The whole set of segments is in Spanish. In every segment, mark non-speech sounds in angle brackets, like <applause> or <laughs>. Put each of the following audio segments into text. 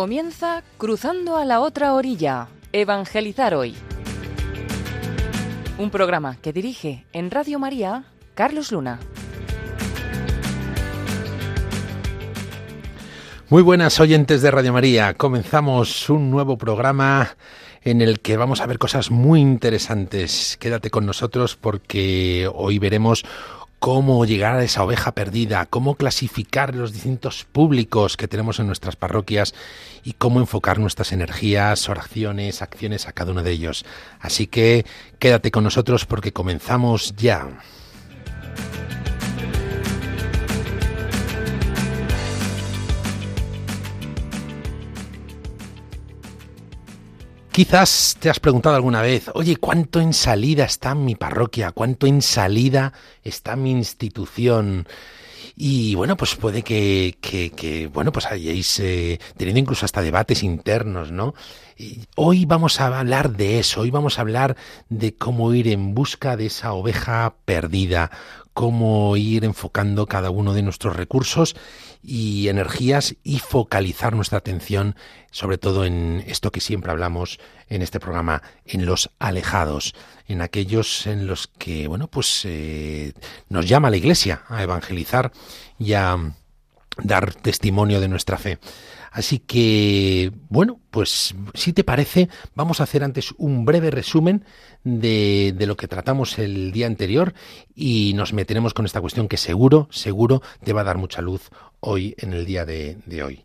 Comienza Cruzando a la otra orilla, Evangelizar hoy. Un programa que dirige en Radio María Carlos Luna. Muy buenas oyentes de Radio María. Comenzamos un nuevo programa en el que vamos a ver cosas muy interesantes. Quédate con nosotros porque hoy veremos cómo llegar a esa oveja perdida, cómo clasificar los distintos públicos que tenemos en nuestras parroquias y cómo enfocar nuestras energías, oraciones, acciones a cada uno de ellos. Así que quédate con nosotros porque comenzamos ya. Quizás te has preguntado alguna vez, oye, ¿cuánto en salida está mi parroquia? ¿Cuánto en salida está mi institución? Y bueno, pues puede que, que, bueno, pues hayáis eh, tenido incluso hasta debates internos, ¿no? hoy vamos a hablar de eso, hoy vamos a hablar de cómo ir en busca de esa oveja perdida, cómo ir enfocando cada uno de nuestros recursos y energías y focalizar nuestra atención sobre todo en esto que siempre hablamos en este programa, en los alejados, en aquellos en los que, bueno, pues eh, nos llama la Iglesia a evangelizar y a dar testimonio de nuestra fe. Así que, bueno, pues si te parece, vamos a hacer antes un breve resumen de, de, lo que tratamos el día anterior y nos meteremos con esta cuestión que seguro, seguro te va a dar mucha luz hoy en el día de, de hoy.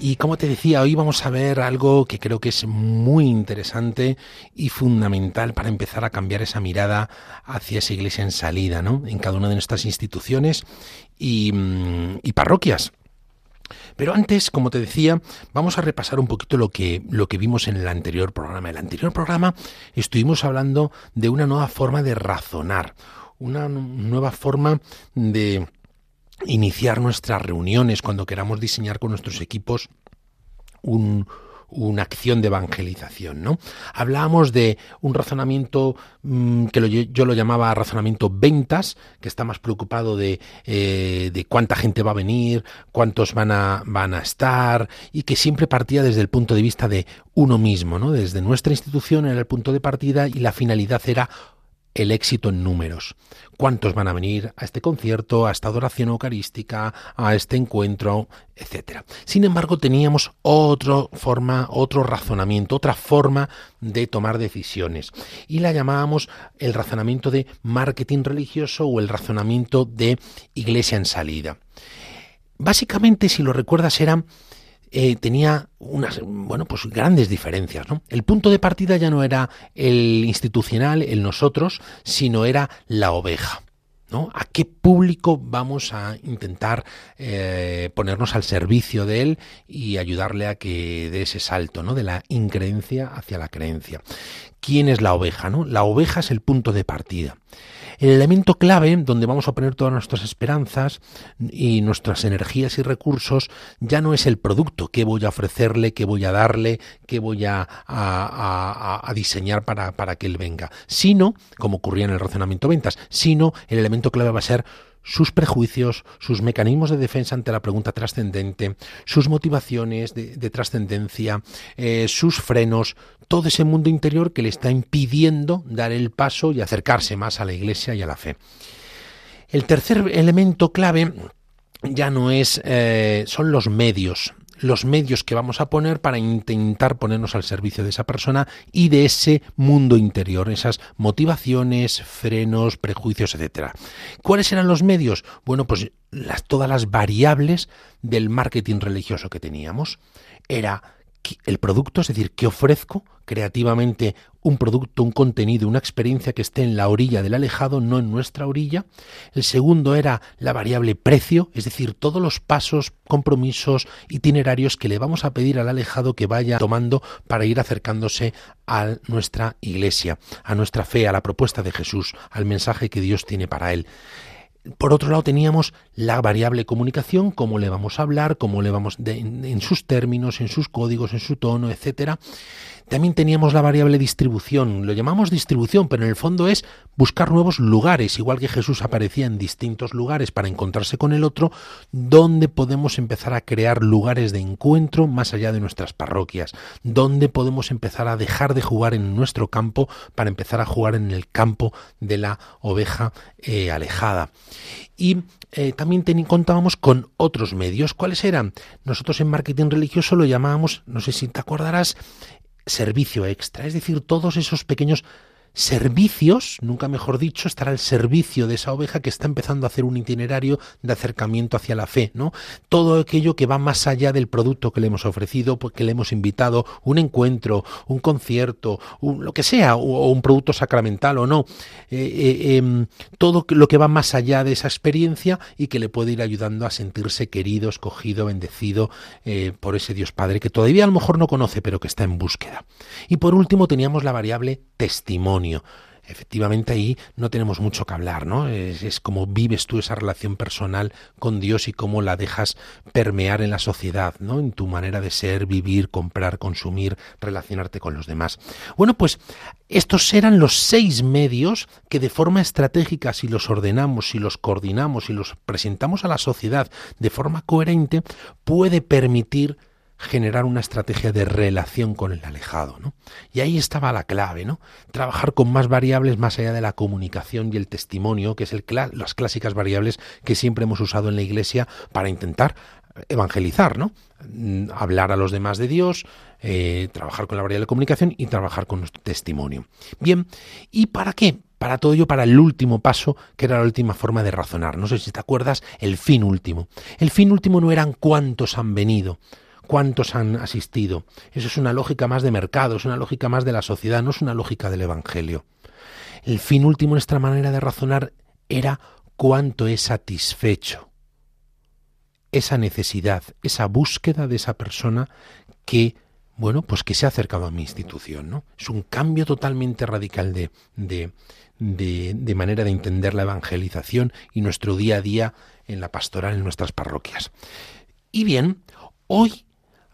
Y como te decía, hoy vamos a ver algo que creo que es muy interesante y fundamental para empezar a cambiar esa mirada hacia esa iglesia en salida, ¿no? En cada una de nuestras instituciones y, mm, parroquias. Pero antes, como te decía, vamos a repasar un poquito lo que, lo que vimos en el anterior programa. En el anterior programa estuvimos hablando de una nueva forma de razonar, una nueva forma de iniciar nuestras reuniones cuando queramos diseñar con nuestros equipos un, una acción de evangelización, ¿no? Hablábamos de un razonamiento mm, que yo lo llamaba razonamiento ventas, que está más preocupado de, eh, de cuánta gente va a venir, cuántos van a, van a estar, y que siempre partía desde el punto de vista de uno mismo, ¿no? Desde nuestra institución era el punto de partida y la finalidad era el éxito en números. ¿Cuántos van a venir a este concierto, a esta adoración eucarística, a este encuentro, etcétera? Sin embargo, teníamos otra forma, otro razonamiento, otra forma de tomar decisiones y la llamábamos el razonamiento de marketing religioso o el razonamiento de iglesia en salida. Básicamente, si lo recuerdas, eran eh, tenía unas bueno pues grandes diferencias ¿no? el punto de partida ya no era el institucional el nosotros sino era la oveja ¿no? ¿A qué público vamos a intentar eh, ponernos al servicio de él y ayudarle a que dé ese salto, ¿no? De la increencia hacia la creencia. ¿Quién es la oveja, no? La oveja es el punto de partida. El elemento clave donde vamos a poner todas nuestras esperanzas y nuestras energías y recursos ya no es el producto que voy a ofrecerle, que voy a darle, que voy a, a, diseñar para, para que él venga, sino, como ocurría en el razonamiento ventas, sino el elemento clave va a ser sus prejuicios, sus mecanismos de defensa ante la pregunta trascendente, sus motivaciones de, trascendencia, eh, sus frenos, todo ese mundo interior que le está impidiendo dar el paso y acercarse más a la Iglesia y a la fe. El tercer elemento clave ya no es, eh, son los medios, los medios que vamos a poner para intentar ponernos al servicio de esa persona y de ese mundo interior, esas motivaciones, frenos, prejuicios, etcétera. ¿Cuáles eran los medios? Bueno, pues las, todas las variables del marketing religioso que teníamos. Era el producto, es decir, que ofrezco creativamente un producto, un contenido, una experiencia que esté en la orilla del alejado, no en nuestra orilla. El segundo era la variable precio, es decir, todos los pasos, compromisos, itinerarios que le vamos a pedir al alejado que vaya tomando para ir acercándose a nuestra iglesia, a nuestra fe, a la propuesta de Jesús, al mensaje que Dios tiene para él. Por otro lado, teníamos la variable comunicación, cómo le vamos a hablar, cómo le vamos en, sus términos, en sus códigos, en su tono, etcétera. También teníamos la variable distribución, lo llamamos distribución, pero en el fondo es buscar nuevos lugares, igual que Jesús aparecía en distintos lugares para encontrarse con el otro, donde podemos empezar a crear lugares de encuentro más allá de nuestras parroquias, donde podemos empezar a dejar de jugar en nuestro campo para empezar a jugar en el campo de la oveja eh, alejada. Y eh, también contábamos con otros medios. ¿Cuáles eran? Nosotros en marketing religioso lo llamábamos, no sé si te acordarás, servicio extra, es decir, todos esos pequeños servicios, nunca mejor dicho, estar al servicio de esa oveja que está empezando a hacer un itinerario de acercamiento hacia la fe, ¿no? Todo aquello que va más allá del producto que le hemos ofrecido, pues, que le hemos invitado, un encuentro, un concierto, lo que sea, o, un producto sacramental o no, eh, eh, em, todo lo que va más allá de esa experiencia y que le puede ir ayudando a sentirse querido, escogido, bendecido eh, por ese Dios Padre que todavía a lo mejor no conoce, pero que está en búsqueda. Y por último teníamos la variable testimonio. Efectivamente ahí no tenemos mucho que hablar, ¿no? Es, es, como vives tú esa relación personal con Dios y cómo la dejas permear en la sociedad, ¿no? En tu manera de ser, vivir, comprar, consumir, relacionarte con los demás. Bueno, pues estos eran los seis medios que de forma estratégica, si los ordenamos, si los coordinamos, si los presentamos a la sociedad de forma coherente, puede permitir generar una estrategia de relación con el alejado, ¿no? Y ahí estaba la clave, ¿no? Trabajar con más variables más allá de la comunicación y el testimonio, que es las clásicas variables que siempre hemos usado en la Iglesia para intentar evangelizar, ¿no? Mm, hablar a los demás de Dios, eh, trabajar con la variable de comunicación y trabajar con nuestro testimonio. Bien, ¿y para qué? Para todo ello, para el último paso, que era la última forma de razonar. No sé si te acuerdas, el fin último. El fin último no eran cuántos han venido, cuántos han asistido. Eso es una lógica más de mercado, es una lógica más de la sociedad, no es una lógica del Evangelio. El fin último de nuestra manera de razonar era cuánto es satisfecho esa necesidad, esa búsqueda de esa persona que, bueno, pues que se ha acercado a mi institución, ¿no? Es un cambio totalmente radical de, de, de, de manera de entender la evangelización y nuestro día a día en la pastoral en nuestras parroquias. Y bien, hoy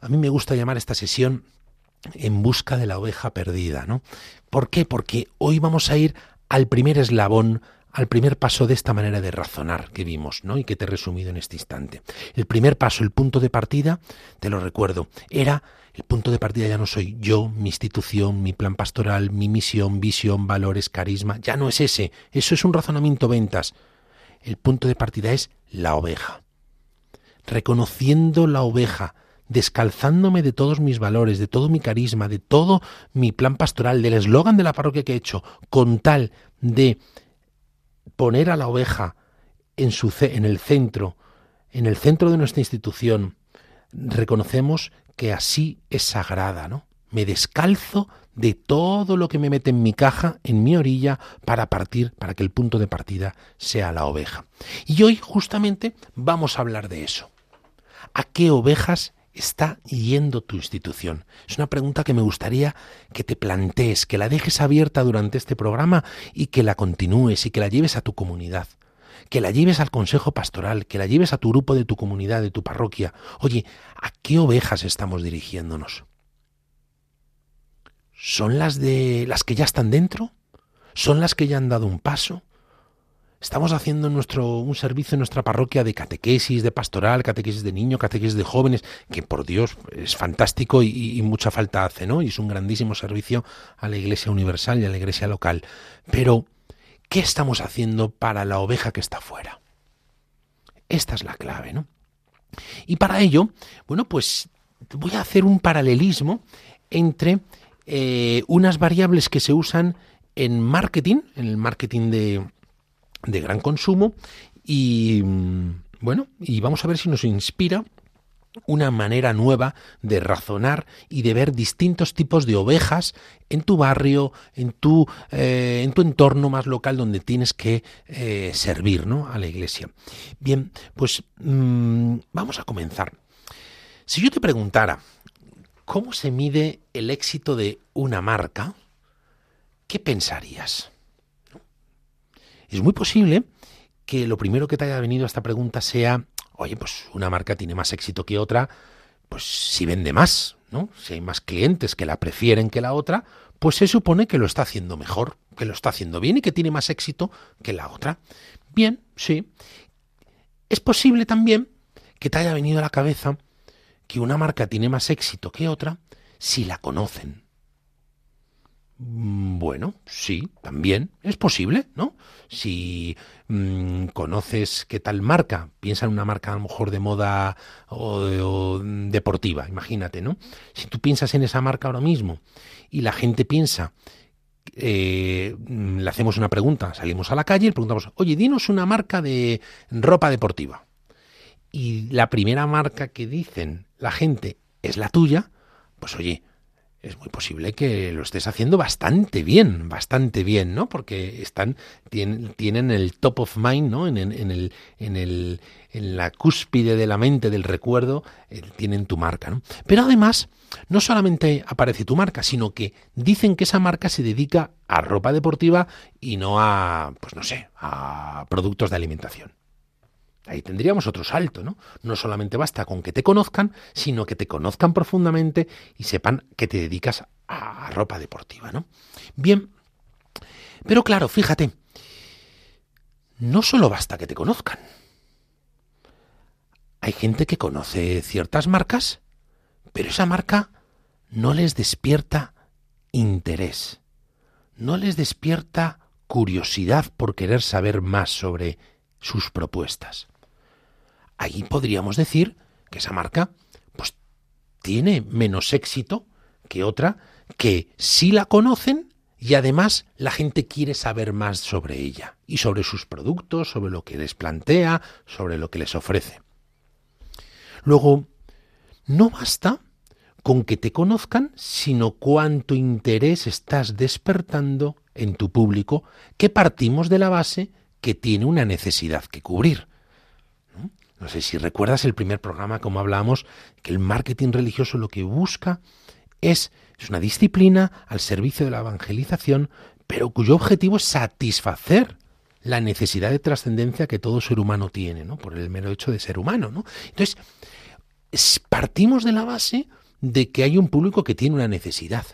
a mí me gusta llamar esta sesión en busca de la oveja perdida, ¿no? ¿Por qué? Porque hoy vamos a ir al primer eslabón al primer paso de esta manera de razonar que vimos, ¿no? Y que te he resumido en este instante. El primer paso, el punto de partida, te lo recuerdo, era el punto de partida ya no soy yo, mi institución, mi plan pastoral, mi misión, visión, valores, carisma, ya no es ese, eso es un razonamiento ventas. El punto de partida es la oveja. Reconociendo la oveja, descalzándome de todos mis valores, de todo mi carisma, de todo mi plan pastoral, del eslogan de la parroquia que he hecho, con tal de poner a la oveja en, su, en el centro, en el centro de nuestra institución, reconocemos que así es sagrada, ¿no? Me descalzo de todo lo que me mete en mi caja, en mi orilla, para partir, para que el punto de partida sea la oveja. Y hoy justamente vamos a hablar de eso. ¿A qué ovejas está yendo tu institución? Es una pregunta que me gustaría que te plantees, que la dejes abierta durante este programa y que la continúes y que la lleves a tu comunidad que la lleves al consejo pastoral, que la lleves a tu grupo de tu comunidad, de tu parroquia. Oye, ¿a qué ovejas estamos dirigiéndonos? ¿Son las de las que ya están dentro? ¿Son las que ya han dado un paso? Estamos haciendo nuestro, un servicio en nuestra parroquia de catequesis, de pastoral, catequesis de niños, catequesis de jóvenes, que por Dios es fantástico y, y, mucha falta hace, ¿no? Y es un grandísimo servicio a la Iglesia Universal y a la Iglesia local. Pero ¿Qué estamos haciendo para la oveja que está fuera? Esta es la clave, ¿no? Y para ello, bueno, pues voy a hacer un paralelismo entre eh, unas variables que se usan en marketing, en el marketing de, de gran consumo, y mm, bueno, y vamos a ver si nos inspira una manera nueva de razonar y de ver distintos tipos de ovejas en tu barrio, en tu, eh, en tu entorno más local donde tienes que eh, servir ¿no? a la iglesia. Bien, pues mm, vamos a comenzar. Si yo te preguntara cómo se mide el éxito de una marca, ¿qué pensarías? Es muy posible que lo primero que te haya venido a esta pregunta sea oye, pues una marca tiene más éxito que otra, pues si vende más, ¿no? Si hay más clientes que la prefieren que la otra, pues se supone que lo está haciendo mejor, que lo está haciendo bien y que tiene más éxito que la otra. Bien, sí. Es posible también que te haya venido a la cabeza que una marca tiene más éxito que otra si la conocen. Mm, bueno, sí, también es posible, ¿no? Si mm, conoces qué tal marca, piensa en una marca a lo mejor de moda o, deportiva, imagínate, ¿no? Si tú piensas en esa marca ahora mismo y la gente piensa, eh, mm, le hacemos una pregunta, salimos a la calle y le preguntamos, oye, dinos una marca de ropa deportiva. Y la primera marca que dicen la gente es la tuya, pues oye, es muy posible que lo estés haciendo bastante bien, bastante bien, ¿no? Porque están, tienen, el top of mind, ¿no? En, el, en, el, en la cúspide de la mente, del recuerdo, eh, tienen tu marca, ¿no? Pero además, no solamente aparece tu marca, sino que dicen que esa marca se dedica a ropa deportiva y no a, pues no sé, a productos de alimentación. Ahí tendríamos otro salto, ¿no? No solamente basta con que te conozcan, sino que te conozcan profundamente y sepan que te dedicas a ropa deportiva, ¿no? Bien, pero claro, fíjate, no solo basta que te conozcan. Hay gente que conoce ciertas marcas, pero esa marca no les despierta interés, no les despierta curiosidad por querer saber más sobre sus propuestas ahí podríamos decir que esa marca pues tiene menos éxito que otra que sí la conocen y además la gente quiere saber más sobre ella y sobre sus productos, sobre lo que les plantea, sobre lo que les ofrece. Luego, no basta con que te conozcan, sino cuánto interés estás despertando en tu público, que partimos de la base que tiene una necesidad que cubrir. No sé si recuerdas el primer programa, como hablamos, que el marketing religioso lo que busca es, es una disciplina al servicio de la evangelización, pero cuyo objetivo es satisfacer la necesidad de trascendencia que todo ser humano tiene, ¿no? Por el mero hecho de ser humano, ¿no? Entonces, partimos de la base de que hay un público que tiene una necesidad.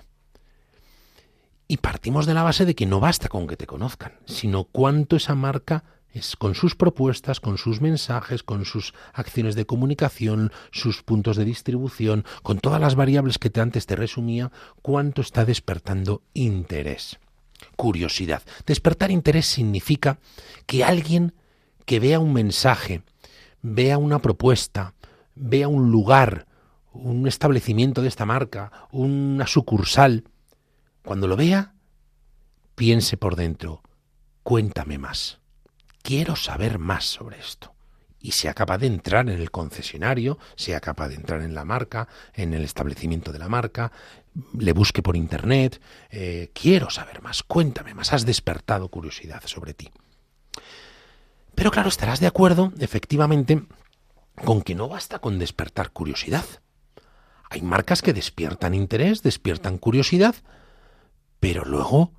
Y partimos de la base de que no basta con que te conozcan, sino cuánto esa marca es con sus propuestas, con sus mensajes, con sus acciones de comunicación, sus puntos de distribución, con todas las variables que te antes te resumía, cuánto está despertando interés. Curiosidad. Despertar interés significa que alguien que vea un mensaje, vea una propuesta, vea un lugar, un establecimiento de esta marca, una sucursal, cuando lo vea, piense por dentro, cuéntame más, quiero saber más sobre esto. Y sea capaz de entrar en el concesionario, sea capaz de entrar en la marca, en el establecimiento de la marca, le busque por internet, eh, quiero saber más, cuéntame más, has despertado curiosidad sobre ti. Pero claro, estarás de acuerdo, efectivamente, con que no basta con despertar curiosidad. Hay marcas que despiertan interés, despiertan curiosidad, pero luego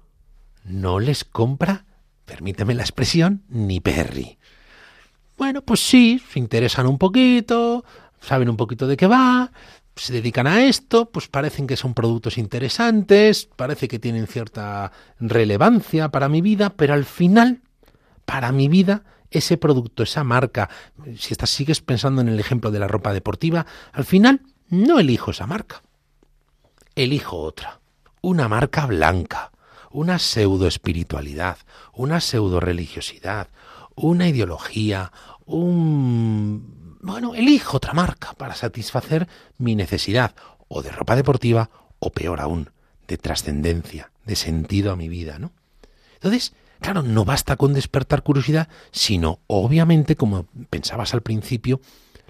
no les compra, permíteme la expresión, ni Perry. Bueno, pues sí, se interesan un poquito, saben un poquito de qué va, se dedican a esto, pues parecen que son productos interesantes, parece que tienen cierta relevancia para mi vida, pero al final, para mi vida, ese producto, esa marca, si estás, sigues pensando en el ejemplo de la ropa deportiva, al final no elijo esa marca, elijo otra una marca blanca, una pseudo espiritualidad, una pseudo religiosidad, una ideología, un... Bueno, elijo otra marca para satisfacer mi necesidad, o de ropa deportiva, o peor aún, de trascendencia, de sentido a mi vida, ¿no? Entonces, claro, no basta con despertar curiosidad, sino, obviamente, como pensabas al principio,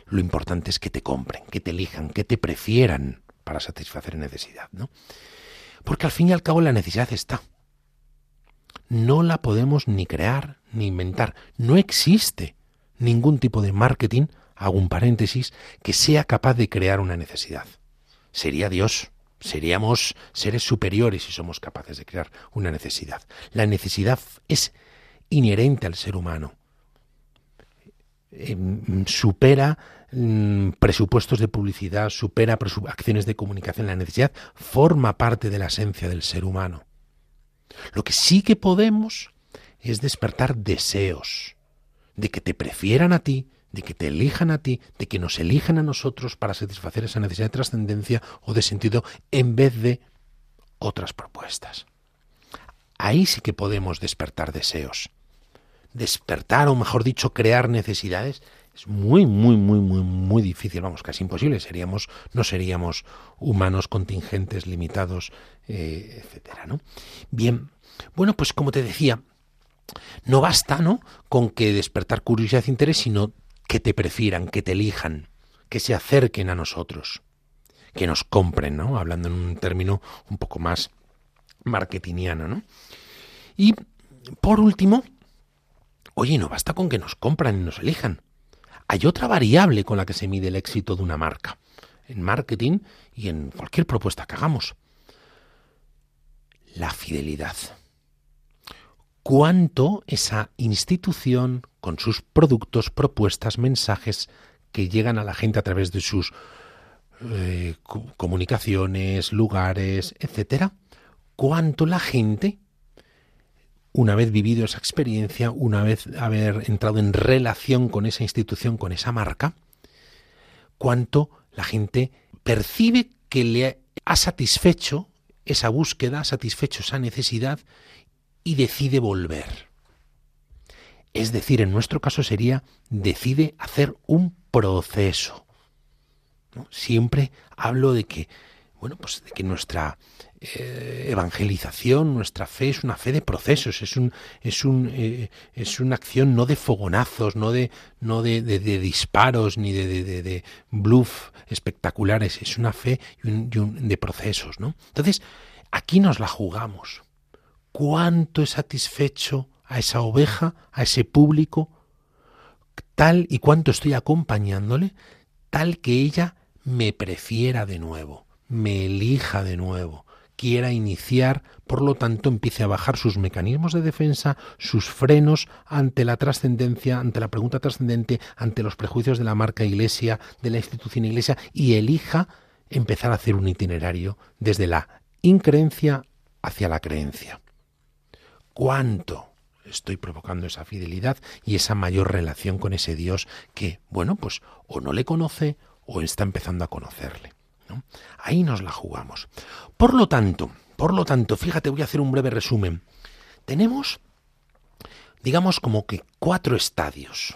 lo importante es que te compren, que te elijan, que te prefieran para satisfacer necesidad, ¿no? Porque al fin y al cabo la necesidad está. No la podemos ni crear ni inventar. No existe ningún tipo de marketing, hago un paréntesis, que sea capaz de crear una necesidad. Sería Dios. Seríamos seres superiores si somos capaces de crear una necesidad. La necesidad es inherente al ser humano. Em, supera Mm, presupuestos de publicidad, supera acciones de comunicación. La necesidad forma parte de la esencia del ser humano. Lo que sí que podemos es despertar deseos de que te prefieran a ti, de que te elijan a ti, de que nos elijan a nosotros para satisfacer esa necesidad de trascendencia o de sentido en vez de otras propuestas. Ahí sí que podemos despertar deseos. Despertar, o mejor dicho, crear necesidades es muy, muy, muy, muy, muy difícil, vamos, casi imposible. Seríamos, no seríamos humanos contingentes, limitados, eh, etcétera, ¿no? Bien, bueno, pues como te decía, no basta, ¿no? Con que despertar curiosidad e interés, sino que te prefieran, que te elijan, que se acerquen a nosotros, que nos compren, ¿no? Hablando en un término un poco más marketingiano, ¿no? Y por último, oye, no basta con que nos compran y nos elijan hay otra variable con la que se mide el éxito de una marca, en marketing y en cualquier propuesta que hagamos. La fidelidad. ¿Cuánto esa institución, con sus productos, propuestas, mensajes que llegan a la gente a través de sus eh, comunicaciones, lugares, etcétera, cuánto la gente una vez vivido esa experiencia, una vez haber entrado en relación con esa institución, con esa marca, cuánto la gente percibe que le ha satisfecho esa búsqueda, ha satisfecho esa necesidad y decide volver. Es decir, en nuestro caso sería decide hacer un proceso. Siempre hablo de que, bueno, pues de que nuestra eh, evangelización, nuestra fe es una fe de procesos, es un, es un, eh, es una acción no de fogonazos, no de, no de, disparos ni de, de, bluff espectaculares, es una fe de procesos, ¿no? Entonces, aquí nos la jugamos. ¿Cuánto he satisfecho a esa oveja, a ese público, tal y cuánto estoy acompañándole, tal que ella me prefiera de nuevo, me elija de nuevo, quiera iniciar, por lo tanto empiece a bajar sus mecanismos de defensa, sus frenos ante la trascendencia, ante la pregunta trascendente, ante los prejuicios de la marca iglesia, de la institución iglesia, y elija empezar a hacer un itinerario desde la increencia hacia la creencia. ¿Cuánto estoy provocando esa fidelidad y esa mayor relación con ese Dios que, bueno, pues o no le conoce o está empezando a conocerle. Ahí nos la jugamos. Por lo tanto, por lo tanto, fíjate, voy a hacer un breve resumen. Tenemos, digamos, como que cuatro estadios.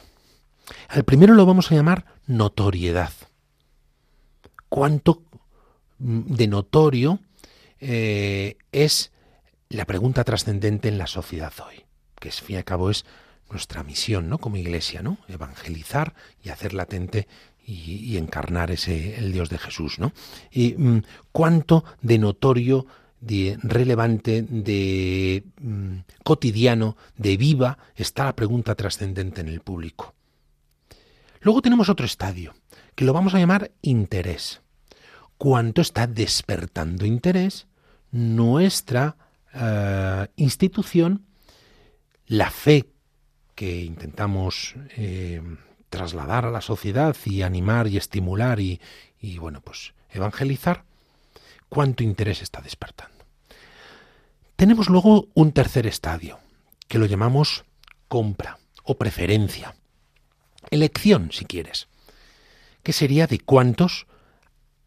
Al primero lo vamos a llamar notoriedad. ¿Cuánto de notorio eh, es la pregunta trascendente en la sociedad hoy? Que es, fin y al cabo es nuestra misión, ¿no? Como iglesia, ¿no? Evangelizar y hacer latente y, encarnar ese el Dios de Jesús, ¿no? Y mm, cuánto de notorio, de relevante, de mm, cotidiano, de viva está la pregunta trascendente en el público. Luego tenemos otro estadio, que lo vamos a llamar interés. ¿Cuánto está despertando interés nuestra eh, institución, la fe que intentamos eh, trasladar a la sociedad y animar y estimular y, y bueno, pues evangelizar, cuánto interés está despertando. Tenemos luego un tercer estadio, que lo llamamos compra o preferencia. Elección, si quieres, que sería de cuántos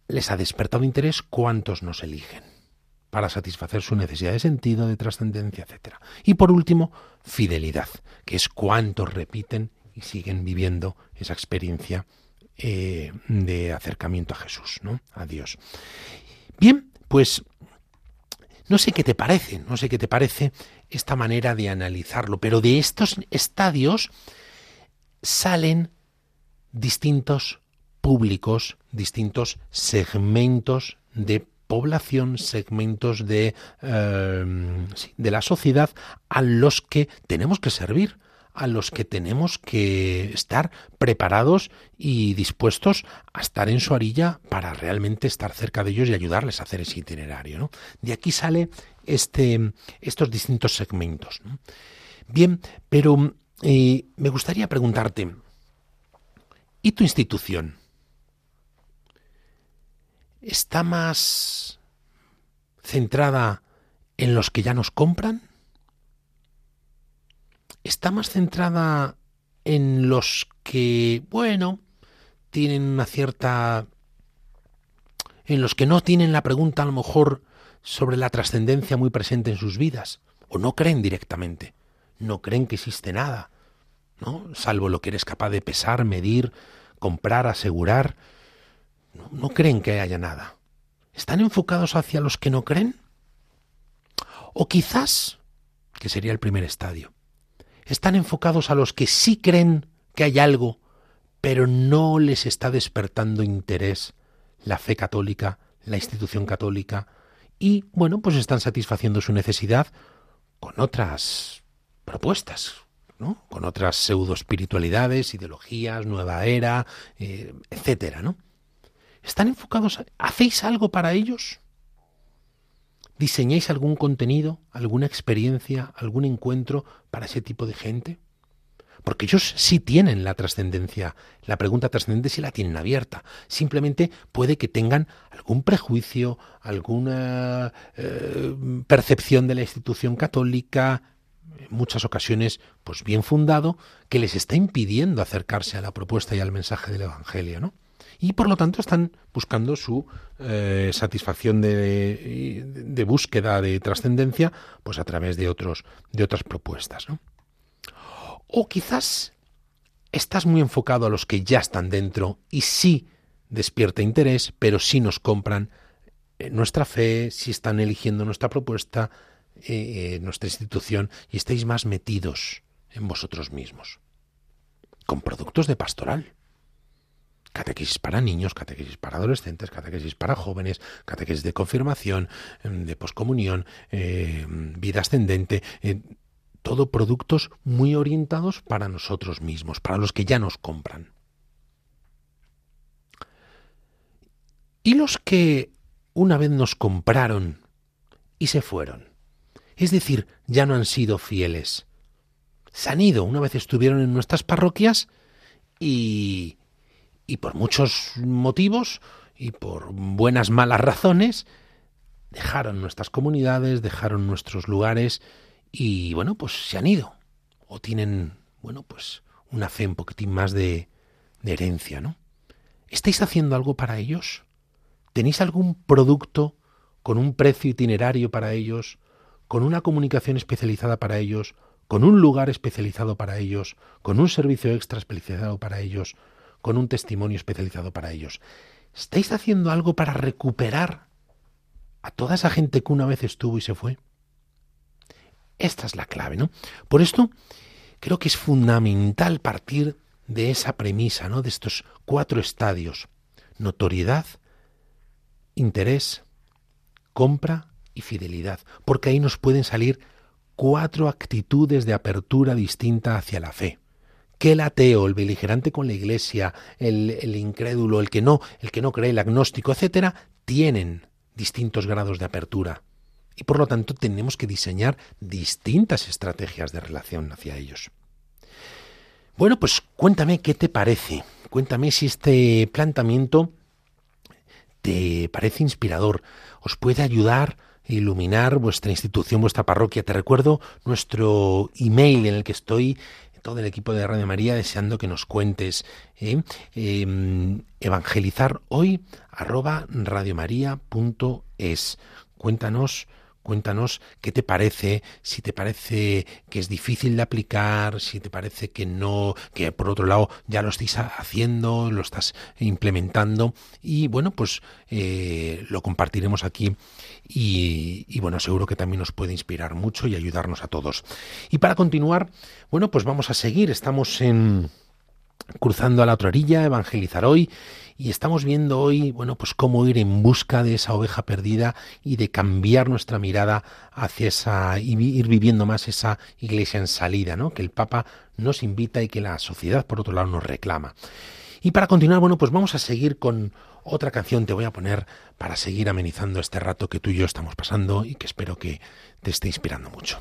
les ha despertado interés, cuántos nos eligen para satisfacer su necesidad de sentido, de trascendencia, etc. Y por último, fidelidad, que es cuántos repiten y siguen viviendo esa experiencia eh, de acercamiento a Jesús, ¿no? A Dios. Bien, pues no sé qué te parece, no sé qué te parece esta manera de analizarlo, pero de estos estadios salen distintos públicos, distintos segmentos de población, segmentos de, eh, de la sociedad a los que tenemos que servir, a los que tenemos que estar preparados y dispuestos a estar en su orilla para realmente estar cerca de ellos y ayudarles a hacer ese itinerario. De aquí sale este, estos distintos segmentos. Bien, pero eh, me gustaría preguntarte, ¿y tu institución? ¿Está más centrada en los que ya nos compran? Está más centrada en los que, bueno, tienen una cierta... en los que no tienen la pregunta a lo mejor sobre la trascendencia muy presente en sus vidas, o no creen directamente, no creen que existe nada, ¿no? Salvo lo que eres capaz de pesar, medir, comprar, asegurar, no, no creen que haya nada. ¿Están enfocados hacia los que no creen? O quizás, que sería el primer estadio, están enfocados a los que sí creen que hay algo, pero no les está despertando interés la fe católica, la institución católica, y bueno, pues están satisfaciendo su necesidad con otras propuestas, ¿no? con otras pseudo espiritualidades, ideologías, nueva era, eh, etcétera, ¿no? ¿Están enfocados? ¿Hacéis algo para ellos? ¿Diseñáis algún contenido, alguna experiencia, algún encuentro para ese tipo de gente? Porque ellos sí tienen la trascendencia, la pregunta trascendente sí la tienen abierta. Simplemente puede que tengan algún prejuicio, alguna eh, percepción de la institución católica, en muchas ocasiones pues bien fundado, que les está impidiendo acercarse a la propuesta y al mensaje del Evangelio, ¿no? Y por lo tanto están buscando su eh, satisfacción de, de, búsqueda de trascendencia pues a través de otros de otras propuestas o quizás estás muy enfocado a los que ya están dentro y sí despierta interés pero sí nos compran eh, nuestra fe si están eligiendo nuestra propuesta eh, nuestra institución y estáis más metidos en vosotros mismos con productos de pastoral catequesis para niños, catequesis para adolescentes, catequesis para jóvenes, catequesis de confirmación, em, de poscomunión, eh, vida ascendente, eh, todo productos muy orientados para nosotros mismos, para los que ya nos compran. Y los que una vez nos compraron y se fueron, es decir, ya no han sido fieles, se han ido, una vez estuvieron en nuestras parroquias y y por muchos motivos y por buenas malas razones dejaron nuestras comunidades, dejaron nuestros lugares y bueno, pues se han ido. O tienen, bueno, pues una fe un poquitín más de, de herencia, ¿no? ¿Estáis haciendo algo para ellos? ¿Tenéis algún producto con un precio itinerario para ellos, con una comunicación especializada para ellos, con un lugar especializado para ellos, con un servicio extra especializado para ellos, con un testimonio especializado para ellos? ¿Estáis haciendo algo para recuperar a toda esa gente que una vez estuvo y se fue? Esta es la clave, ¿no? Por esto creo que es fundamental partir de esa premisa, ¿no? De estos cuatro estadios: notoriedad, interés, compra y fidelidad, porque ahí nos pueden salir cuatro actitudes de apertura distinta hacia la fe. Que el ateo, el beligerante con la iglesia, el, incrédulo, el que no, el que no cree, el agnóstico, etcétera, tienen distintos grados de apertura. Y por lo tanto tenemos que diseñar distintas estrategias de relación hacia ellos. Bueno, pues cuéntame qué te parece. Cuéntame si este planteamiento te parece inspirador, os puede ayudar a iluminar vuestra institución, vuestra parroquia. Te recuerdo nuestro email en el que estoy todo el equipo de Radio María deseando que nos cuentes ¿eh? eh, evangelizar hoy arroba radiomaria.es. Cuéntanos Cuéntanos qué te parece, si te parece que es difícil de aplicar, si te parece que no, que por otro lado ya lo estáis haciendo, lo estás implementando y bueno, pues eh, lo compartiremos aquí y, y, bueno, seguro que también nos puede inspirar mucho y ayudarnos a todos. Y para continuar, bueno, pues vamos a seguir, estamos en cruzando a la otra orilla, evangelizar hoy y estamos viendo hoy, bueno, pues cómo ir en busca de esa oveja perdida y de cambiar nuestra mirada hacia esa, y ir viviendo más esa iglesia en salida, ¿no? Que el Papa nos invita y que la sociedad, por otro lado, nos reclama. Y para continuar, bueno, pues vamos a seguir con otra canción te voy a poner para seguir amenizando este rato que tú y yo estamos pasando y que espero que te esté inspirando mucho.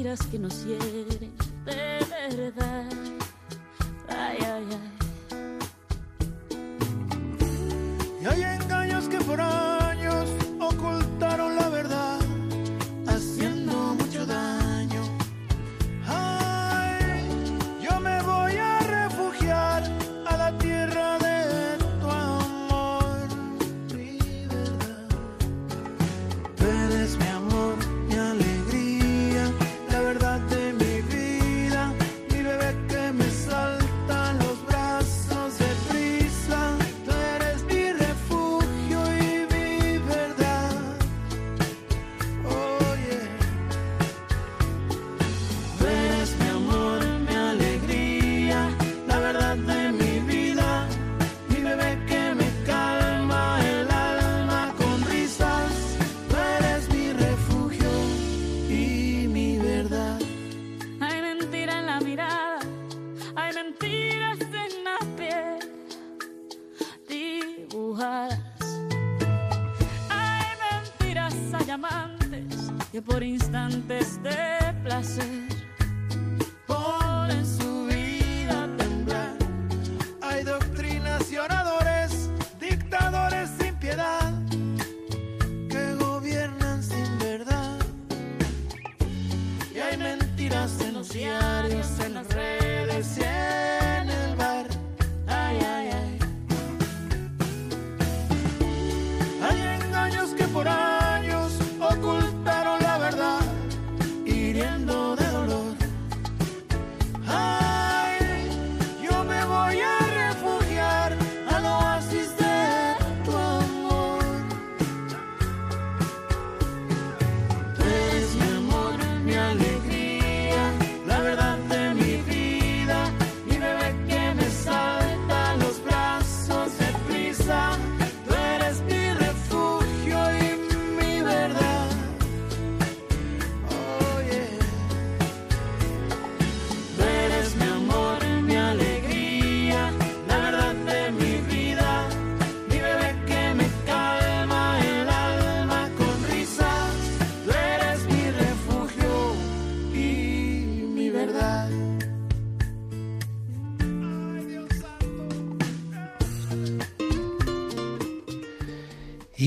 que nos hieren de verdad. Ay, ay, ay. Y hay engaños que por años ocultaron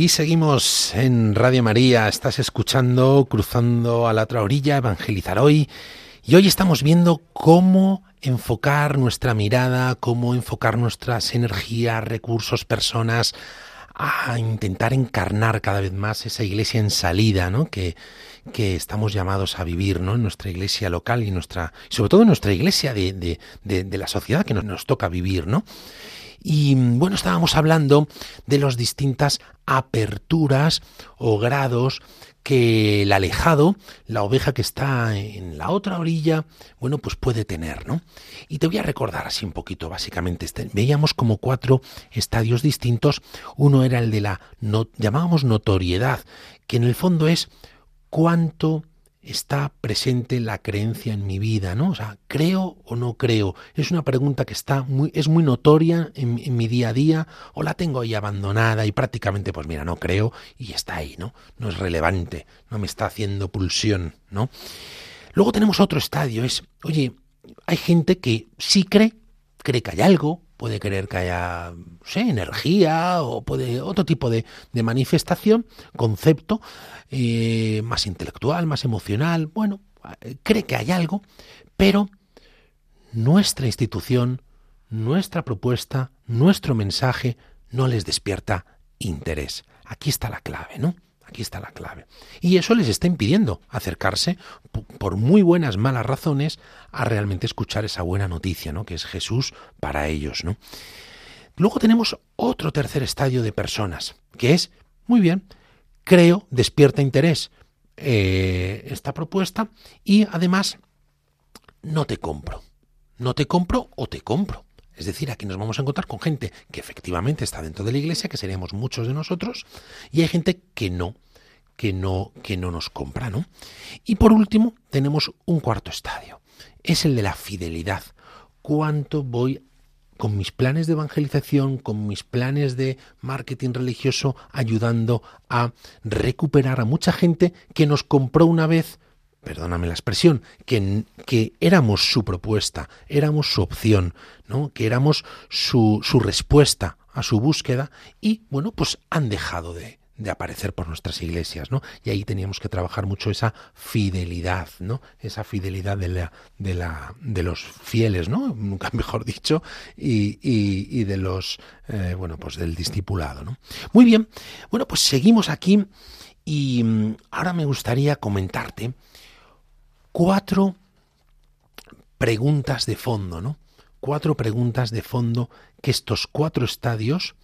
Aquí seguimos en Radio María, estás escuchando Cruzando a la otra orilla, Evangelizar hoy, y hoy estamos viendo cómo enfocar nuestra mirada, cómo enfocar nuestras energías, recursos, personas, a intentar encarnar cada vez más esa iglesia en salida, ¿no? Que, que estamos llamados a vivir, ¿no? En nuestra iglesia local y nuestra, sobre todo en nuestra iglesia de, de, de, de la sociedad que nos, nos toca vivir, ¿no? Y bueno, estábamos hablando de las distintas aperturas o grados que el alejado, la oveja que está en la otra orilla, bueno, pues puede tener, ¿no? Y te voy a recordar así un poquito, básicamente, este, veíamos como cuatro estadios distintos. Uno era el de la, llamábamos notoriedad, que en el fondo es cuánto está presente la creencia en mi vida, ¿no? O sea, ¿creo o no creo? Es una pregunta que está muy, es muy notoria en, en, mi día a día, o la tengo ahí abandonada y prácticamente, pues mira, no creo y está ahí, ¿no? No es relevante, no me está haciendo pulsión, ¿no? Luego tenemos otro estadio, es, oye, hay gente que sí cree, cree que hay algo, puede creer que haya, no sé, energía o puede otro tipo de, de manifestación, concepto eh, más intelectual, más emocional, bueno, cree que hay algo, pero nuestra institución, nuestra propuesta, nuestro mensaje no les despierta interés. Aquí está la clave, ¿no? Aquí está la clave. Y eso les está impidiendo acercarse, por muy buenas, malas razones, a realmente escuchar esa buena noticia, ¿no? Que es Jesús para ellos, ¿no? Luego tenemos otro tercer estadio de personas, que es, muy bien, creo, despierta interés eh, esta propuesta y además no te compro. No te compro o te compro. Es decir, aquí nos vamos a encontrar con gente que efectivamente está dentro de la iglesia, que seríamos muchos de nosotros, y hay gente que no, que no, que no nos compra, ¿no? Y por último, tenemos un cuarto estadio. Es el de la fidelidad. ¿Cuánto voy con mis planes de evangelización, con mis planes de marketing religioso, ayudando a recuperar a mucha gente que nos compró una vez, perdóname la expresión, que, que éramos su propuesta, éramos su opción, ¿no? que éramos su, su respuesta a su búsqueda y, bueno, pues han dejado de, de aparecer por nuestras iglesias, ¿no? Y ahí teníamos que trabajar mucho esa fidelidad, ¿no? Esa fidelidad de la, de la, de los fieles, ¿no? <laughs> Nunca mejor dicho, y, y, de los, eh, bueno, pues del discipulado, ¿no? Muy bien, bueno, pues seguimos aquí y ahora me gustaría comentarte cuatro preguntas de fondo, ¿no? Cuatro preguntas de fondo que estos cuatro estadios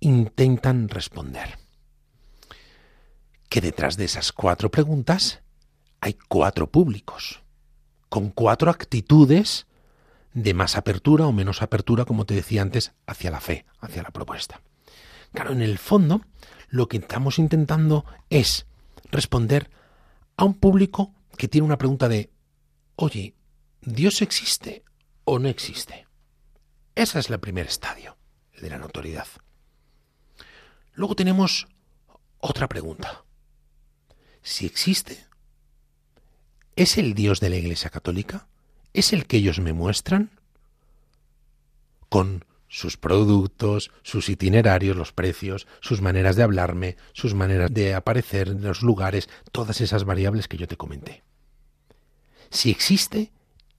intentan responder que detrás de esas cuatro preguntas hay cuatro públicos, con cuatro actitudes de más apertura o menos apertura, como te decía antes, hacia la fe, hacia la propuesta. Claro, en el fondo, lo que estamos intentando es responder a un público que tiene una pregunta de, oye, ¿Dios existe o no existe? Ese es el primer estadio, el de la notoriedad. Luego tenemos otra pregunta si existe. ¿Es el Dios de la Iglesia Católica? ¿Es el que ellos me muestran? Con sus productos, sus itinerarios, los precios, sus maneras de hablarme, sus maneras de aparecer en los lugares, todas esas variables que yo te comenté. Si existe,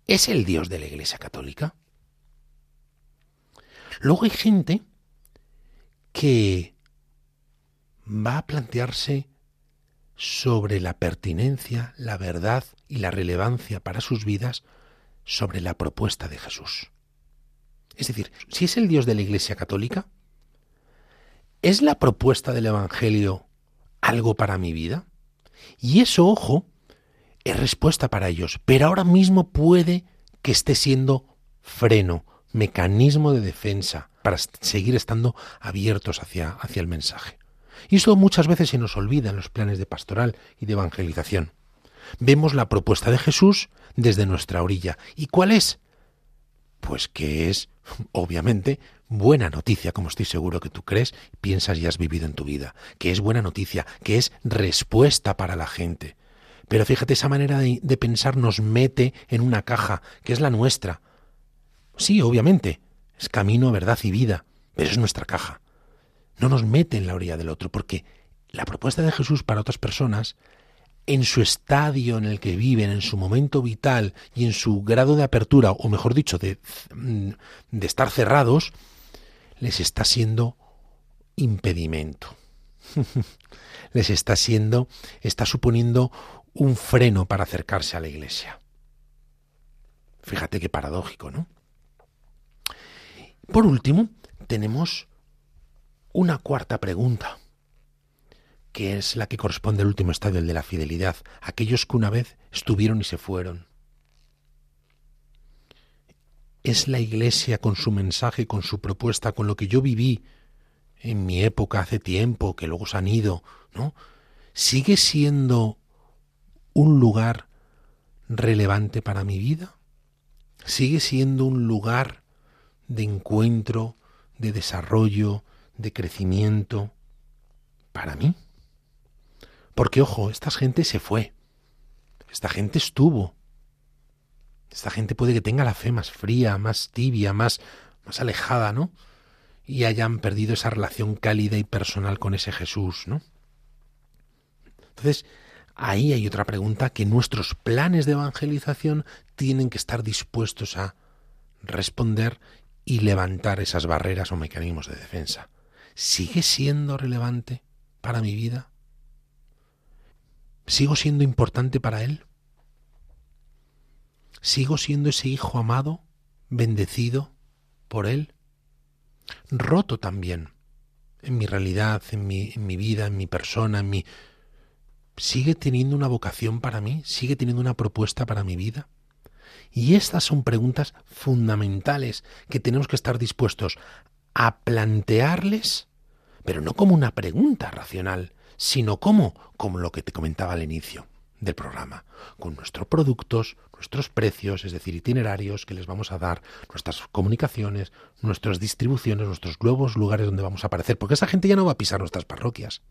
¿es el Dios de la Iglesia Católica? Luego hay gente que va a plantearse sobre la pertinencia, la verdad y la relevancia para sus vidas sobre la propuesta de Jesús. Es decir, si es el Dios de la Iglesia Católica, ¿es la propuesta del Evangelio algo para mi vida? Y eso, ojo, es respuesta para ellos, pero ahora mismo puede que esté siendo freno, mecanismo de defensa para seguir estando abiertos hacia, hacia el mensaje. Y eso muchas veces se nos olvida en los planes de pastoral y de evangelización. Vemos la propuesta de Jesús desde nuestra orilla. ¿Y cuál es? Pues que es, obviamente, buena noticia, como estoy seguro que tú crees, piensas y has vivido en tu vida. Que es buena noticia, que es respuesta para la gente. Pero fíjate, esa manera de, de pensar nos mete en una caja, que es la nuestra. Sí, obviamente, es camino, verdad y vida, pero es nuestra caja no nos mete en la orilla del otro, porque la propuesta de Jesús para otras personas, en su estadio en el que viven, en su momento vital y en su grado de apertura, o mejor dicho, de, de estar cerrados, les está siendo impedimento. <laughs> les está siendo, está suponiendo un freno para acercarse a la iglesia. Fíjate qué paradójico, ¿no? Por último, tenemos una cuarta pregunta, que es la que corresponde al último estadio, el de la fidelidad, aquellos que una vez estuvieron y se fueron. ¿Es la Iglesia con su mensaje, con su propuesta, con lo que yo viví en mi época hace tiempo, que luego se han ido, ¿no? ¿Sigue siendo un lugar relevante para mi vida? ¿Sigue siendo un lugar de encuentro, de desarrollo, de crecimiento para mí? Porque, ojo, esta gente se fue. Esta gente estuvo. Esta gente puede que tenga la fe más fría, más tibia, más, más alejada, ¿no? Y hayan perdido esa relación cálida y personal con ese Jesús, ¿no? Entonces, ahí hay otra pregunta que nuestros planes de evangelización tienen que estar dispuestos a responder y levantar esas barreras o mecanismos de defensa. ¿Sigue siendo relevante para mi vida? ¿Sigo siendo importante para Él? ¿Sigo siendo ese hijo amado, bendecido por Él? Roto también en mi realidad, en mi, mi vida, en mi persona, en mi... ¿Sigue teniendo una vocación para mí? ¿Sigue teniendo una propuesta para mi vida? Y estas son preguntas fundamentales que tenemos que estar dispuestos a plantearles, pero no como una pregunta racional, sino como, como lo que te comentaba al inicio del programa, con nuestros productos, nuestros precios, es decir, itinerarios que les vamos a dar, nuestras comunicaciones, nuestras distribuciones, nuestros nuevos lugares donde vamos a aparecer, porque esa gente ya no va a pisar nuestras parroquias.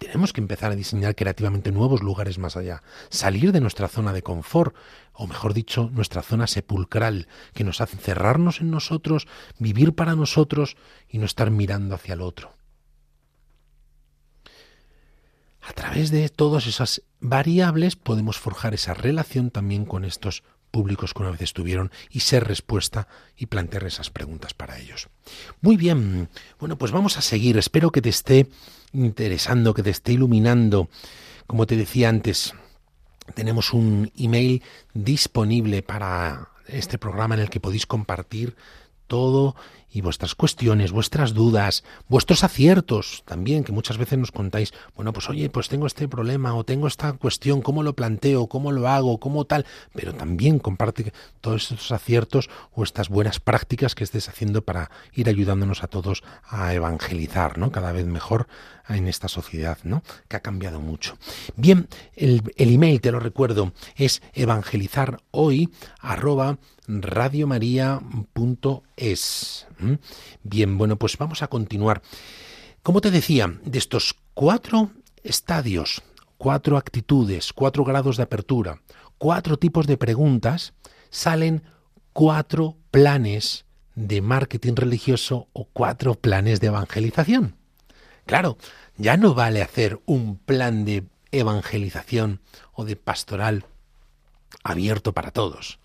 Tenemos que empezar a diseñar creativamente nuevos lugares más allá, salir de nuestra zona de confort, o mejor dicho, nuestra zona sepulcral, que nos hace cerrarnos en nosotros, vivir para nosotros y no estar mirando hacia el otro. A través de todas esas variables podemos forjar esa relación también con estos públicos que una vez estuvieron y ser respuesta y plantear esas preguntas para ellos. Muy bien, bueno, pues vamos a seguir. Espero que te esté interesando, que te esté iluminando. Como te decía antes, tenemos un email disponible para este programa en el que podéis compartir todo y vuestras cuestiones, vuestras dudas, vuestros aciertos también, que muchas veces nos contáis, bueno, pues oye, pues tengo este problema o tengo esta cuestión, ¿cómo lo planteo? ¿Cómo lo hago? ¿Cómo tal? Pero también comparte todos estos aciertos o estas buenas prácticas que estés haciendo para ir ayudándonos a todos a evangelizar, ¿no? Cada vez mejor en esta sociedad, ¿no? Que ha cambiado mucho. Bien, el, email, te lo recuerdo, es evangelizar hoy arroba radiomaria.es. ¿Mm? Bien, bueno, pues vamos a continuar. Como te decía, de estos cuatro estadios, cuatro actitudes, cuatro grados de apertura, cuatro tipos de preguntas, salen cuatro planes de marketing religioso o cuatro planes de evangelización. Claro, ya no vale hacer un plan de evangelización o de pastoral abierto para todos.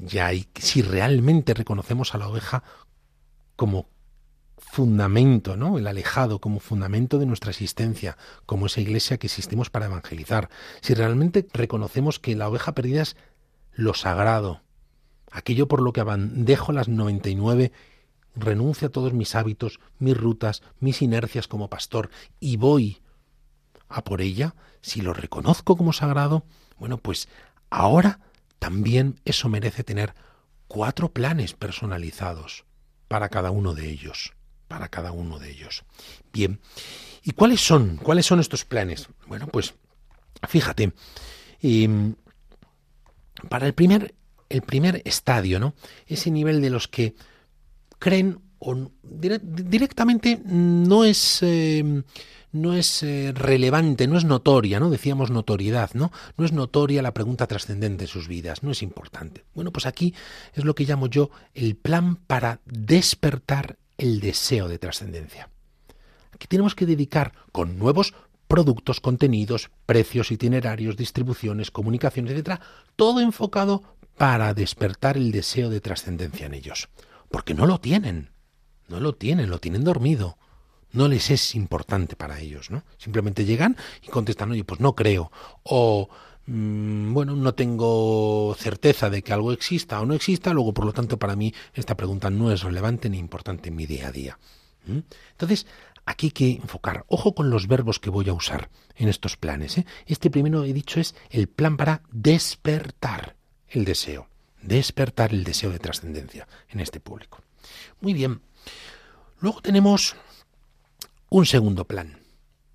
Ya hay, si realmente reconocemos a la oveja como fundamento, ¿no? El alejado como fundamento de nuestra existencia, como esa iglesia que existimos para evangelizar. Si realmente reconocemos que la oveja perdida es lo sagrado, aquello por lo que dejo las 99, renuncio a todos mis hábitos, mis rutas, mis inercias como pastor y voy a por ella, si lo reconozco como sagrado, bueno, pues ahora también eso merece tener cuatro planes personalizados para cada uno de ellos, para cada uno de ellos. Bien, ¿y cuáles son? ¿Cuáles son estos planes? Bueno, pues fíjate, em, para el primer, el primer estadio, ¿no? Ese nivel de los que creen o directamente no es em, no es eh, relevante, no es notoria, ¿no? Decíamos notoriedad, ¿no? No es notoria la pregunta trascendente de sus vidas, no es importante. Bueno, pues aquí es lo que llamo yo el plan para despertar el deseo de trascendencia. que tenemos que dedicar con nuevos productos, contenidos, precios, itinerarios, distribuciones, comunicaciones, etcétera, todo enfocado para despertar el deseo de trascendencia en ellos. Porque no lo tienen, no lo tienen, lo tienen dormido. No les es importante para ellos, ¿no? Simplemente llegan y contestan, oye, pues no creo. O, mm, bueno, no tengo certeza de que algo exista o no exista, luego, por lo tanto, para mí esta pregunta no es relevante ni importante en mi día a día. ¿Mm? Entonces, aquí hay que enfocar. Ojo con los verbos que voy a usar en estos planes. ¿eh? Este primero he dicho es el plan para despertar el deseo. Despertar el deseo de trascendencia en este público. Muy bien. Luego tenemos un segundo plan.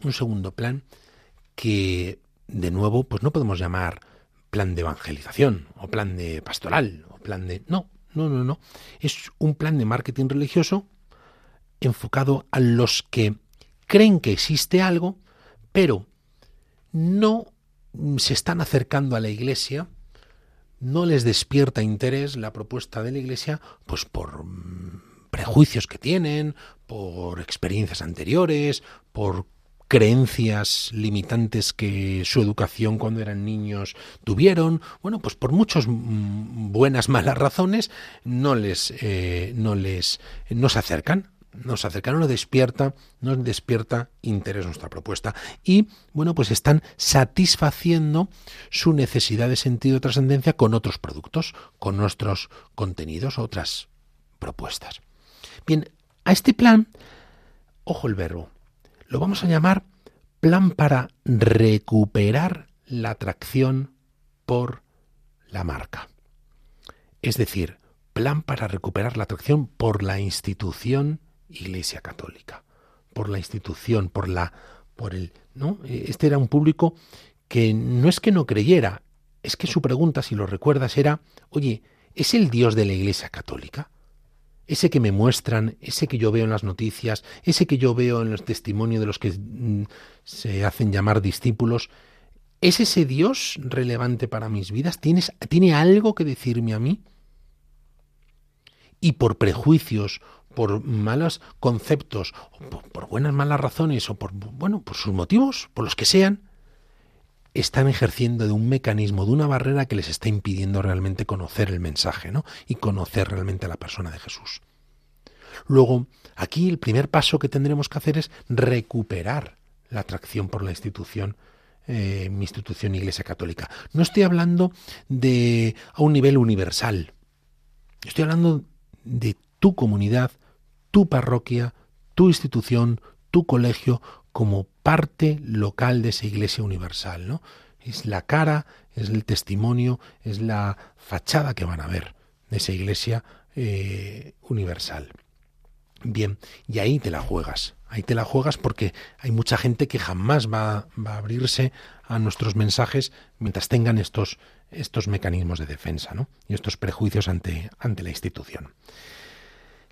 Un segundo plan que, de nuevo, pues no podemos llamar plan de evangelización o plan de pastoral o plan de... No, no, no, no. Es un plan de marketing religioso enfocado a los que creen que existe algo, pero no se están acercando a la iglesia, no les despierta interés la propuesta de la iglesia, pues por mm, prejuicios que tienen, por experiencias anteriores, por creencias limitantes que su educación cuando eran niños tuvieron, bueno, pues por muchas buenas malas razones no les eh, no les no se acercan nos acercan, no despierta, nos despierta interés nuestra propuesta. Y bueno, pues están satisfaciendo su necesidad de sentido de trascendencia con otros productos, con nuestros contenidos, otras propuestas. Bien, a este plan, ojo el verbo, lo vamos a llamar plan para recuperar la atracción por la marca. Es decir, plan para recuperar la atracción por la institución Iglesia Católica, por la institución, por la por el, ¿no? Este era un público que no es que no creyera, es que su pregunta, si lo recuerdas, era, "Oye, ¿es el Dios de la Iglesia Católica?" Ese que me muestran, ese que yo veo en las noticias, ese que yo veo en los testimonios de los que mm, se hacen llamar discípulos, ¿es ese Dios relevante para mis vidas? ¿Tienes, ¿Tiene algo que decirme a mí? Y por prejuicios por malos conceptos, o por, buenas malas razones, o por bueno, por sus motivos, por los que sean, están ejerciendo de un mecanismo, de una barrera que les está impidiendo realmente conocer el mensaje, ¿no? Y conocer realmente a la persona de Jesús. Luego, aquí el primer paso que tendremos que hacer es recuperar la atracción por la institución, eh, mi institución Iglesia Católica. No estoy hablando de a un nivel universal. Estoy hablando de tu comunidad, tu parroquia, tu institución, tu colegio como parte local de esa iglesia universal, ¿no? Es la cara, es el testimonio, es la fachada que van a ver de esa iglesia eh, universal. Bien, y ahí te la juegas, ahí te la juegas porque hay mucha gente que jamás va, va a abrirse a nuestros mensajes mientras tengan estos, estos mecanismos de defensa ¿no? y estos prejuicios ante, ante la institución.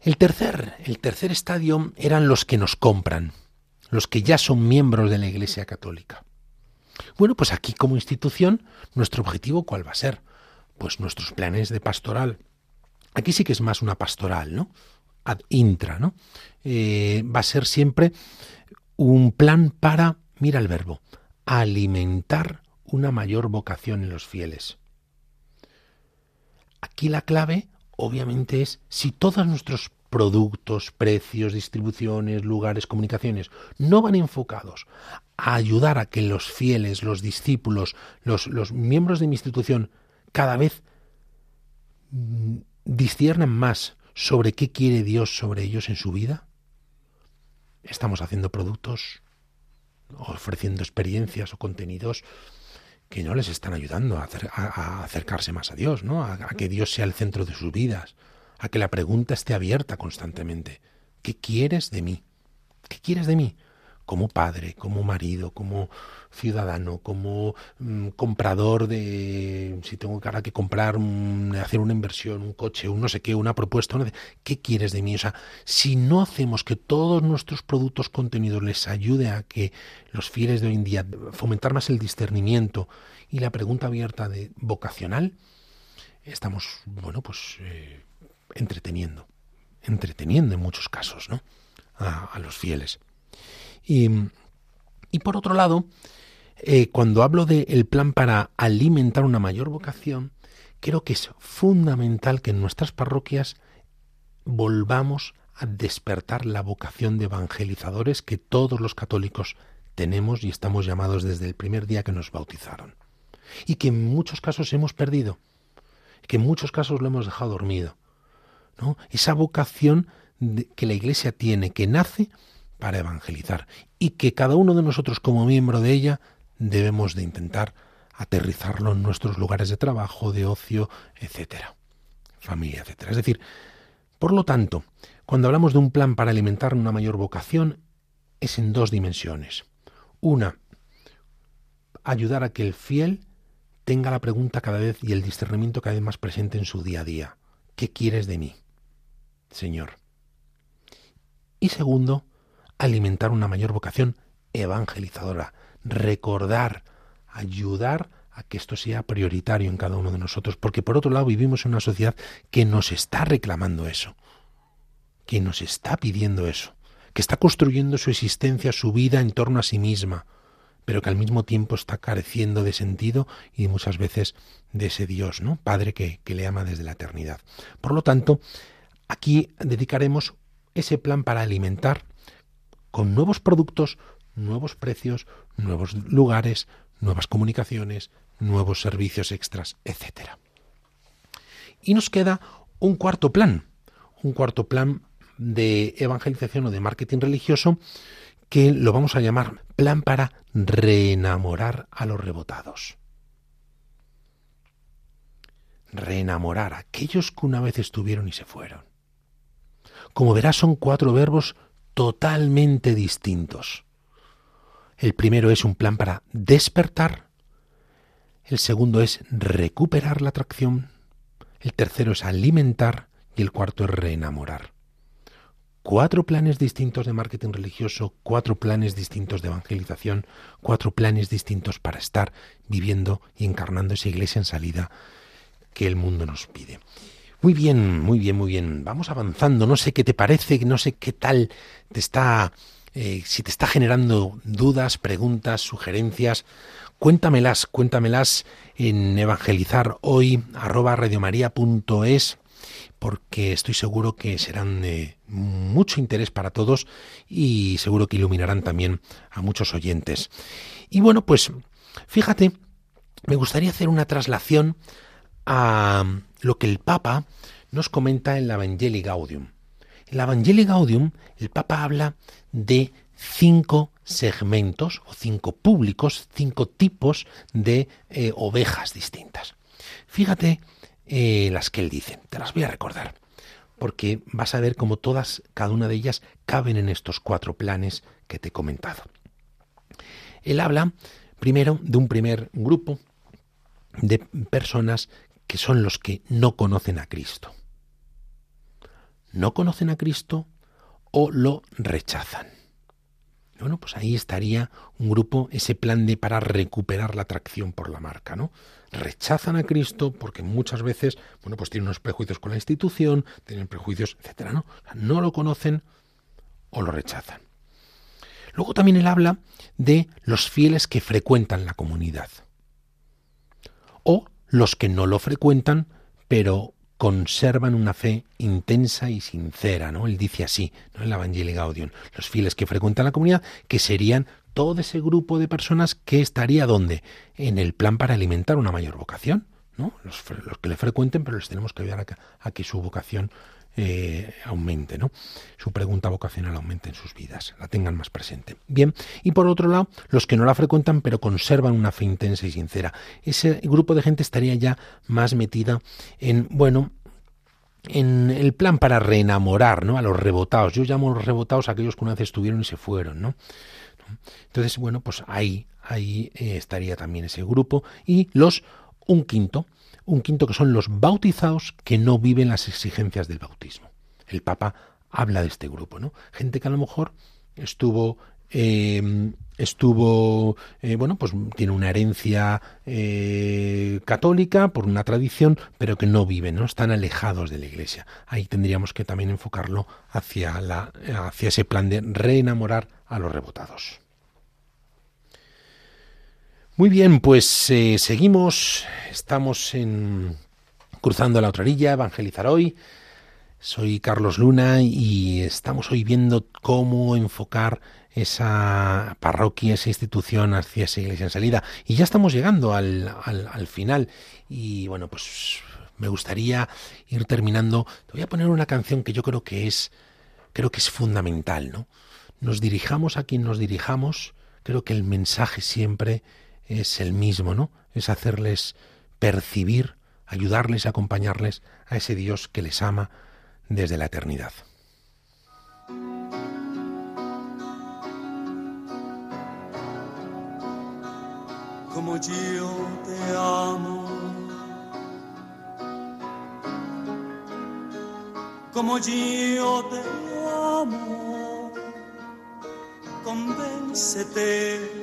El tercer, el tercer estadio eran los que nos compran, los que ya son miembros de la Iglesia Católica. Bueno, pues aquí como institución, nuestro objetivo cuál va a ser? Pues nuestros planes de pastoral. Aquí sí que es más una pastoral, ¿no? Ad intra, ¿no? Eh, va a ser siempre un plan para, mira el verbo, alimentar una mayor vocación en los fieles. Aquí la clave obviamente es si todos nuestros productos, precios, distribuciones, lugares, comunicaciones, no van enfocados a ayudar a que los fieles, los discípulos, los, los miembros de mi institución cada vez mm, disciernan más sobre qué quiere Dios sobre ellos en su vida. Estamos haciendo productos, ofreciendo experiencias o contenidos que no les están ayudando a, acercarse más a Dios, ¿no? A, que Dios sea el centro de sus vidas, a que la pregunta esté abierta constantemente. ¿Qué quieres de mí? ¿Qué quieres de mí? Como padre, como marido, como ciudadano, como mm, comprador de, si tengo cara que comprar, hacer una inversión, un coche, un no sé qué, una propuesta, ¿qué quieres de mí? O sea, si no hacemos que todos nuestros productos contenidos les ayude a que los fieles de hoy en día fomentar más el discernimiento y la pregunta abierta de vocacional, estamos, bueno, pues eh, entreteniendo, entreteniendo en muchos casos, ¿no? A los fieles. Y, y por otro lado, eh, cuando hablo del plan para alimentar una mayor vocación, creo que es fundamental que en nuestras parroquias volvamos a despertar la vocación de evangelizadores que todos los católicos tenemos y estamos llamados desde el primer día que nos bautizaron. Y que en muchos casos hemos perdido, que en muchos casos lo hemos dejado dormido. ¿no? Esa vocación que la Iglesia tiene, que nace para evangelizar y que cada uno de nosotros como miembro de ella debemos de intentar aterrizarlo en nuestros lugares de trabajo, de ocio, etcétera, familia, etcétera. Es decir, por lo tanto, cuando hablamos de un plan para alimentar una mayor vocación, es en dos dimensiones. Una, ayudar a que el fiel tenga la pregunta cada vez y el discernimiento cada vez más presente en su día a día. ¿Qué quieres de mí, Señor? Y segundo, alimentar una mayor vocación evangelizadora, recordar, ayudar a que esto sea prioritario en cada uno de nosotros, porque por otro lado vivimos en una sociedad que nos está reclamando eso, que nos está pidiendo eso que está construyendo su existencia, su vida en torno a sí misma, pero que al mismo tiempo está careciendo de sentido y muchas veces de ese Dios, ¿no? Padre que, que le ama desde la eternidad. Por lo tanto, aquí dedicaremos ese plan para alimentar con nuevos productos, nuevos precios, nuevos lugares, nuevas comunicaciones, nuevos servicios extras, etc. Y nos queda un cuarto plan, un cuarto plan de evangelización o de marketing religioso que lo vamos a llamar plan para reenamorar a los rebotados. Reenamorar a aquellos que una vez estuvieron y se fueron. Como verás, son cuatro verbos totalmente distintos. El primero es un plan para despertar, el segundo es recuperar la atracción, el tercero es alimentar y el cuarto es reenamorar cuatro planes distintos de marketing religioso, cuatro planes distintos de evangelización, cuatro planes distintos para estar viviendo y encarnando esa iglesia en salida que el mundo nos pide. Muy bien, muy bien, muy bien. Vamos avanzando. No sé qué te parece, no sé qué tal te está, eh, si te está generando dudas, preguntas, sugerencias. Cuéntamelas, cuéntamelas en evangelizar hoy porque estoy seguro que serán de mucho interés para todos y seguro que iluminarán también a muchos oyentes. Y bueno, pues fíjate, me gustaría hacer una traslación a lo que el Papa nos comenta en la Evangelii Gaudium. En la Evangelii Gaudium el Papa habla de cinco segmentos o cinco públicos, cinco tipos de eh, ovejas distintas. Fíjate eh, las que él dice. Te las voy a recordar, porque vas a ver cómo todas, cada una de ellas, caben en estos cuatro planes que te he comentado. Él habla primero de un primer grupo de personas que son los que no conocen a Cristo. No conocen a Cristo o lo rechazan. Bueno, pues ahí estaría un grupo, ese plan de para recuperar la atracción por la marca, ¿no? Rechazan a Cristo porque muchas veces, bueno, pues tienen unos prejuicios con la institución, tienen prejuicios, etcétera, ¿no? no lo conocen o lo rechazan. Luego también él habla de los fieles que frecuentan la comunidad. O los que no lo frecuentan, pero conservan una fe intensa y sincera, ¿no? Él dice así, ¿no? En la Gaudium, los fieles que frecuentan la comunidad, que serían todo ese grupo de personas que estaría donde en el plan para alimentar una mayor vocación, ¿no? Los, que le frecuenten, pero les tenemos que ayudar a, que su vocación eh, aumente, ¿no? Su pregunta vocacional aumente en sus vidas, la tengan más presente. Bien, y por otro lado, los que no la frecuentan, pero conservan una fe intensa y sincera. Ese grupo de gente estaría ya más metida en, bueno, en el plan para reenamorar ¿no? a los rebotados. Yo llamo a los rebotados a aquellos que una vez estuvieron y se fueron. ¿no? Entonces, bueno, pues ahí, ahí eh, estaría también ese grupo. Y los, un quinto, un quinto que son los bautizados que no viven las exigencias del bautismo. El Papa habla de este grupo, ¿no? Gente que a lo mejor estuvo em, estuvo, eh, bueno, pues tiene una herencia eh, católica por una tradición, pero que no viven, no están alejados de la Iglesia. Ahí tendríamos que también enfocarlo hacia la, hacia ese plan de reenamorar a los rebotados. Muy bien, pues eh, seguimos, estamos en cruzando la otra orilla, evangelizar hoy. Soy Carlos Luna y estamos hoy viendo cómo enfocar esa parroquia, esa institución hacia esa iglesia en salida. Y ya estamos llegando al, al, final. Y bueno, pues me gustaría ir terminando. Te voy a poner una canción que yo creo que es, creo que es fundamental, ¿no? Nos dirijamos a quien nos dirijamos, creo que el mensaje siempre es el mismo, ¿no? Es hacerles percibir, ayudarles, acompañarles a ese Dios que les ama desde la eternidad. como yo te amo, como yo te amo, convéncete,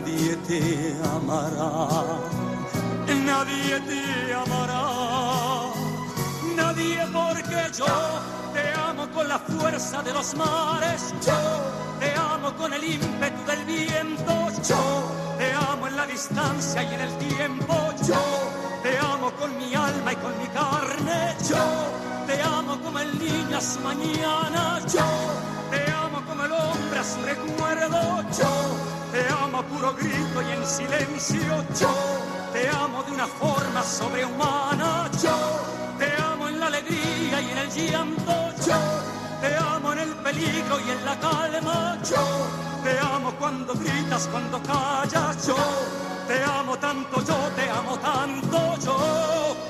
Nadie te amará, nadie te amará, nadie porque yo te amo con la fuerza de los mares, yo te amo con el ímpetu del viento, yo te amo en la distancia y en el tiempo. Yo te amo con mi alma y con mi carne. Yo te amo como el niño a su mañana. Yo te amo como el hombre a su recuerdo. Yo te amo a puro grito y en silencio. Yo te amo de una forma sobrehumana. Yo te amo en la alegría y en el llanto. Yo te amo en el peligro y en la calma. Yo te amo cuando gritas, cuando callas, yo te amo tanto, yo te amo tanto, yo.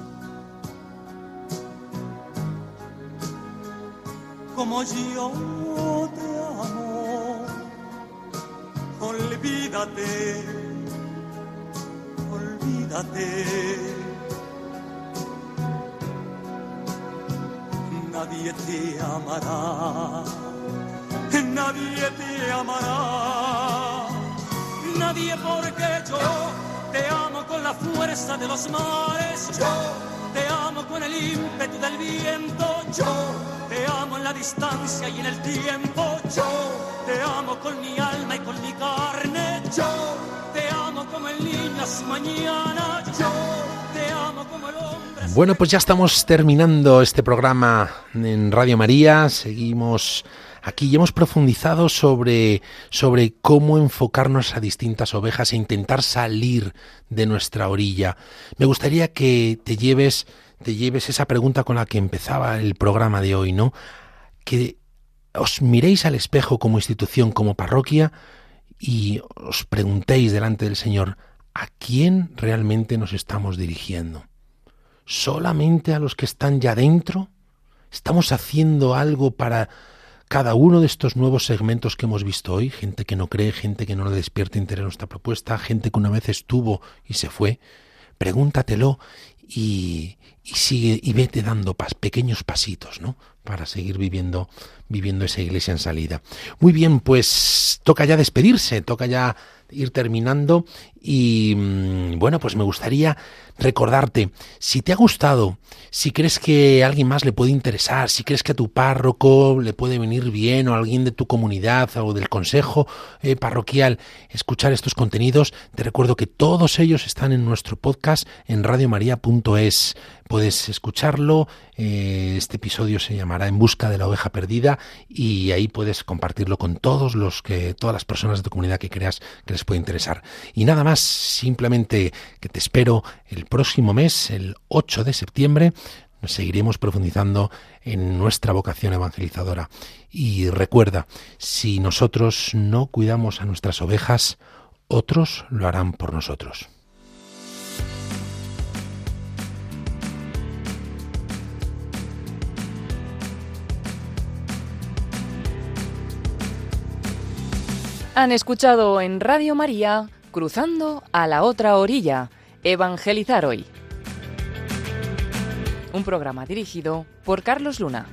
Como yo te amo, olvídate. Nadie te amará, nadie te amará, nadie porque yo te amo con la fuerza de los mares, yo te amo con el ímpetu del viento, yo en la distancia y en el tiempo, yo te amo con mi alma y con mi carne, yo te amo como el niño mañana, yo te amo como el hombre. Bueno, pues ya estamos terminando este programa en Radio María, seguimos aquí y hemos profundizado sobre, sobre cómo enfocarnos a distintas ovejas e intentar salir de nuestra orilla. Me gustaría que te lleves, te lleves esa pregunta con la que empezaba el programa de hoy, ¿no? Que os miréis al espejo como institución, como parroquia, y os preguntéis delante del Señor, ¿a quién realmente nos estamos dirigiendo? ¿Solamente a los que están ya dentro? ¿Estamos haciendo algo para cada uno de estos nuevos segmentos que hemos visto hoy? Gente que no cree, gente que no le despierta interés en nuestra propuesta, gente que una vez estuvo y se fue. Pregúntatelo y, sigue y vete dando pas, pequeños pasitos, ¿no? Para seguir viviendo, viviendo esa iglesia en salida. Muy bien, pues toca ya despedirse, toca ya ir terminando y mm, bueno, pues me gustaría recordarte, si te ha gustado, si crees que a alguien más le puede interesar, si crees que a tu párroco le puede venir bien o a alguien de tu comunidad o del consejo eh, parroquial escuchar estos contenidos, te recuerdo que todos ellos están en nuestro podcast en radiomaria.es. Puedes escucharlo, eh, este episodio se llamará En busca de la oveja perdida y ahí puedes compartirlo con todos los que todas las personas de tu comunidad que creas que les puede interesar. Y nada más, simplemente que te espero el próximo mes, el 8 de septiembre, seguiremos profundizando en nuestra vocación evangelizadora. Y recuerda, si nosotros no cuidamos a nuestras ovejas, otros lo harán por nosotros. Han escuchado en Radio María Cruzando a la otra orilla, Evangelizar hoy. Un programa dirigido por Carlos Luna.